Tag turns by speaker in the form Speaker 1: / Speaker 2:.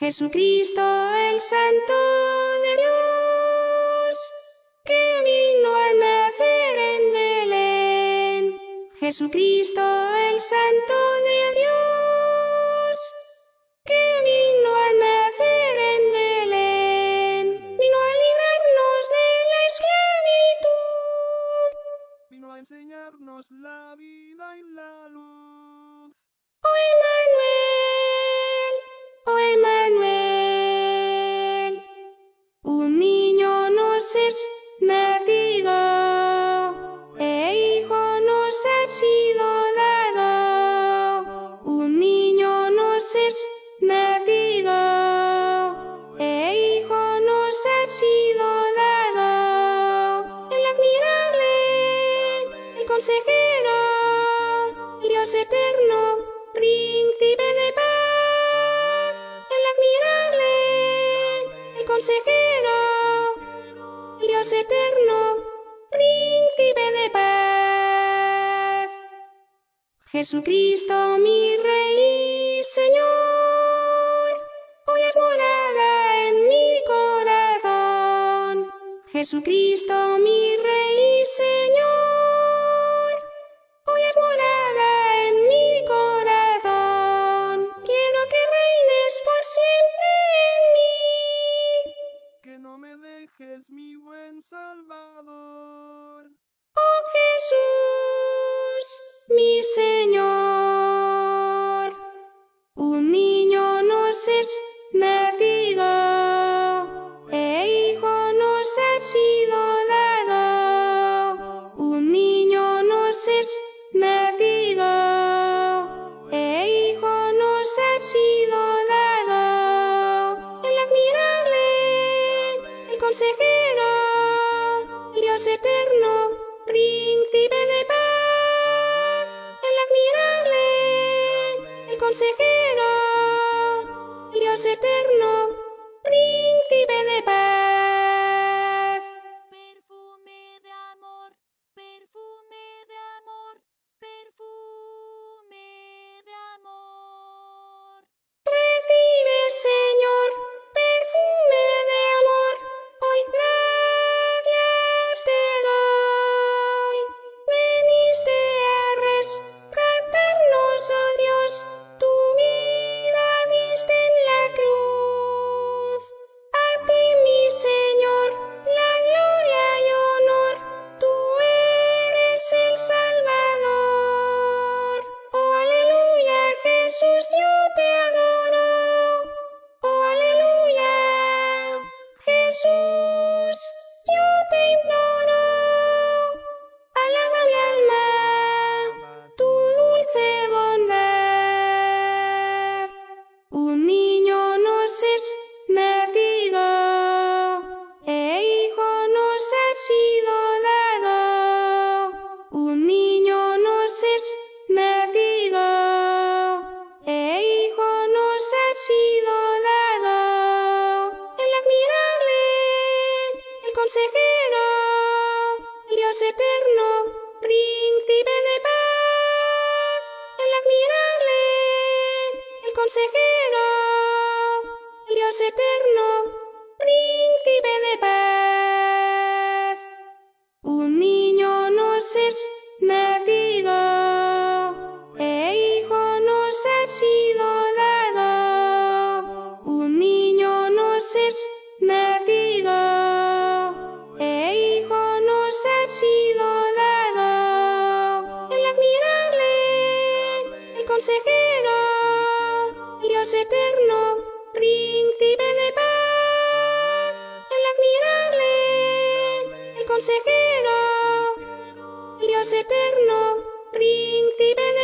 Speaker 1: Jesucristo el Santo de Dios, que vino a nacer en Belén. Jesucristo el Santo de Dios. Jesucristo mi Rey Señor, hoy es morada en mi corazón. Jesucristo mi Rey Señor, hoy es morada en mi corazón. Quiero que reines por siempre en mí.
Speaker 2: Que no me dejes mi buen Salvador.
Speaker 1: eterno. consejero, Dios eterno. eterno, príncipe de